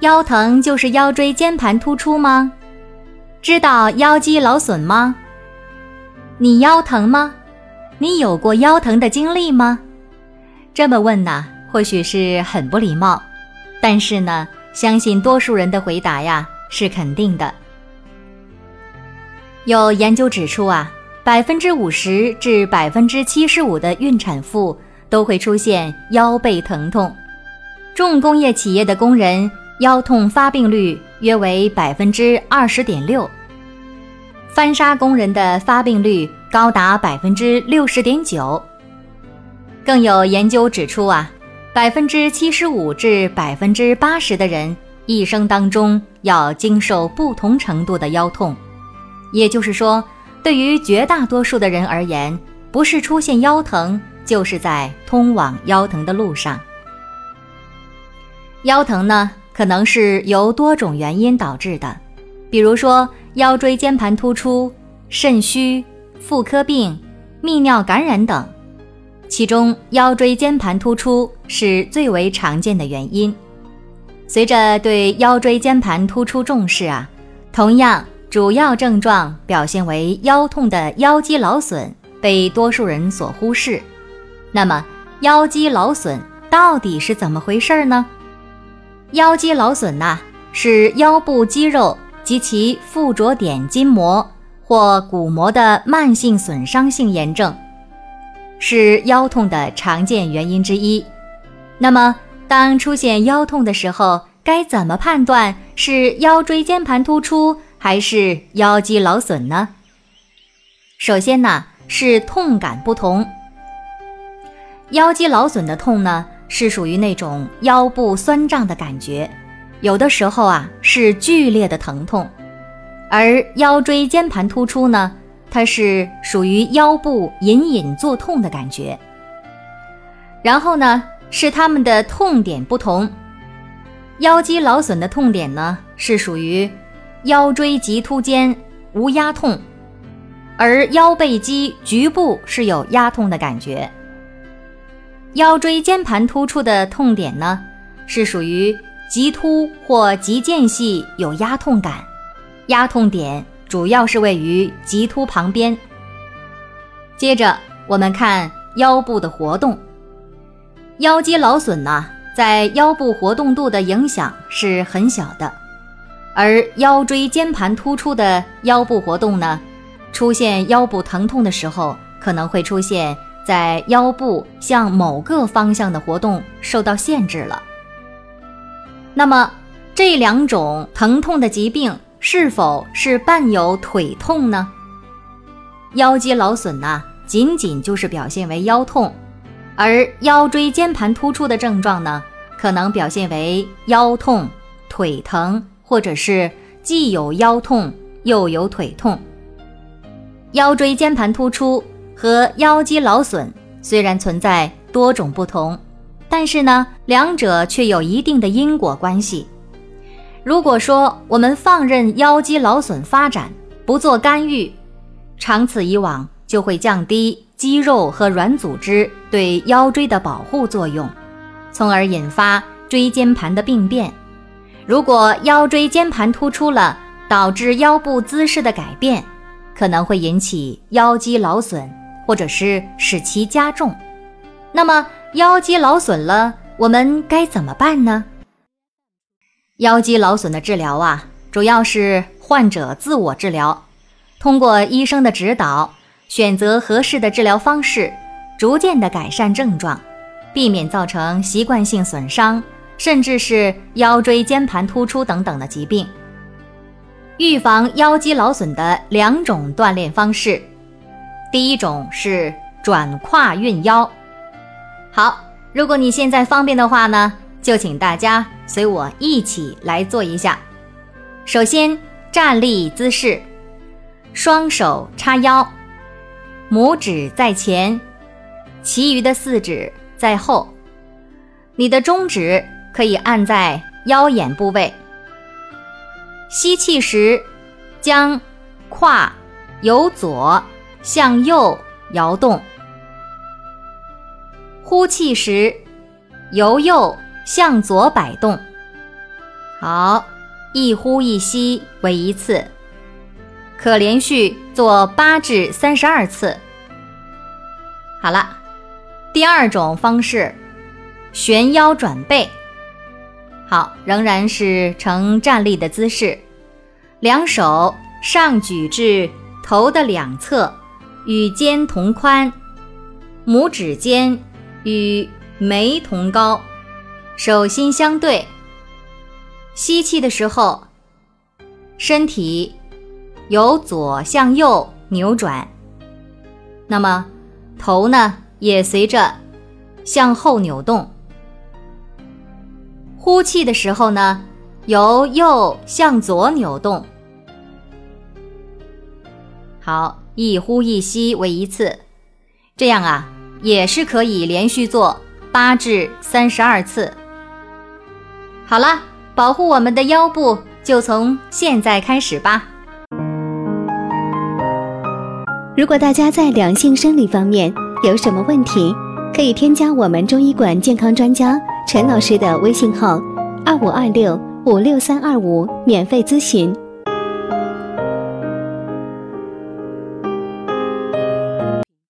腰疼就是腰椎间盘突出吗？知道腰肌劳损吗？你腰疼吗？你有过腰疼的经历吗？这么问呢，或许是很不礼貌，但是呢，相信多数人的回答呀是肯定的。有研究指出啊，百分之五十至百分之七十五的孕产妇都会出现腰背疼痛。重工业企业的工人腰痛发病率约为百分之二十点六，翻砂工人的发病率高达百分之六十点九。更有研究指出啊，百分之七十五至百分之八十的人一生当中要经受不同程度的腰痛，也就是说，对于绝大多数的人而言，不是出现腰疼，就是在通往腰疼的路上。腰疼呢，可能是由多种原因导致的，比如说腰椎间盘突出、肾虚、妇科病、泌尿感染等。其中，腰椎间盘突出是最为常见的原因。随着对腰椎间盘突出重视啊，同样主要症状表现为腰痛的腰肌劳损被多数人所忽视。那么，腰肌劳损到底是怎么回事呢？腰肌劳损呐，是腰部肌肉及其附着点筋膜或骨膜的慢性损伤性炎症，是腰痛的常见原因之一。那么，当出现腰痛的时候，该怎么判断是腰椎间盘突出还是腰肌劳损呢？首先呢，是痛感不同。腰肌劳损的痛呢？是属于那种腰部酸胀的感觉，有的时候啊是剧烈的疼痛，而腰椎间盘突出呢，它是属于腰部隐隐作痛的感觉。然后呢是它们的痛点不同，腰肌劳损的痛点呢是属于腰椎棘突间无压痛，而腰背肌局部是有压痛的感觉。腰椎间盘突出的痛点呢，是属于棘突或棘间隙有压痛感，压痛点主要是位于棘突旁边。接着我们看腰部的活动，腰肌劳损呢，在腰部活动度的影响是很小的，而腰椎间盘突出的腰部活动呢，出现腰部疼痛的时候，可能会出现。在腰部向某个方向的活动受到限制了。那么这两种疼痛的疾病是否是伴有腿痛呢？腰肌劳损呢，仅仅就是表现为腰痛，而腰椎间盘突出的症状呢，可能表现为腰痛、腿疼，或者是既有腰痛又有腿痛。腰椎间盘突出。和腰肌劳损虽然存在多种不同，但是呢，两者却有一定的因果关系。如果说我们放任腰肌劳损发展，不做干预，长此以往就会降低肌肉和软组织对腰椎的保护作用，从而引发椎间盘的病变。如果腰椎间盘突出了，导致腰部姿势的改变，可能会引起腰肌劳损。或者是使其加重，那么腰肌劳损了，我们该怎么办呢？腰肌劳损的治疗啊，主要是患者自我治疗，通过医生的指导，选择合适的治疗方式，逐渐的改善症状，避免造成习惯性损伤，甚至是腰椎间盘突出等等的疾病。预防腰肌劳损的两种锻炼方式。第一种是转胯运腰。好，如果你现在方便的话呢，就请大家随我一起来做一下。首先，站立姿势，双手叉腰，拇指在前，其余的四指在后。你的中指可以按在腰眼部位。吸气时，将胯由左向右摇动。呼气时，由右向左摆动。好，一呼一吸为一次，可连续做八至三十二次。好了，第二种方式，旋腰转背。好，仍然是呈站立的姿势，两手上举至头的两侧，与肩同宽，拇指尖。与眉同高，手心相对。吸气的时候，身体由左向右扭转，那么头呢也随着向后扭动。呼气的时候呢，由右向左扭动。好，一呼一吸为一次，这样啊。也是可以连续做八至三十二次。好了，保护我们的腰部就从现在开始吧。如果大家在两性生理方面有什么问题，可以添加我们中医馆健康专家陈老师的微信号：二五二六五六三二五，免费咨询。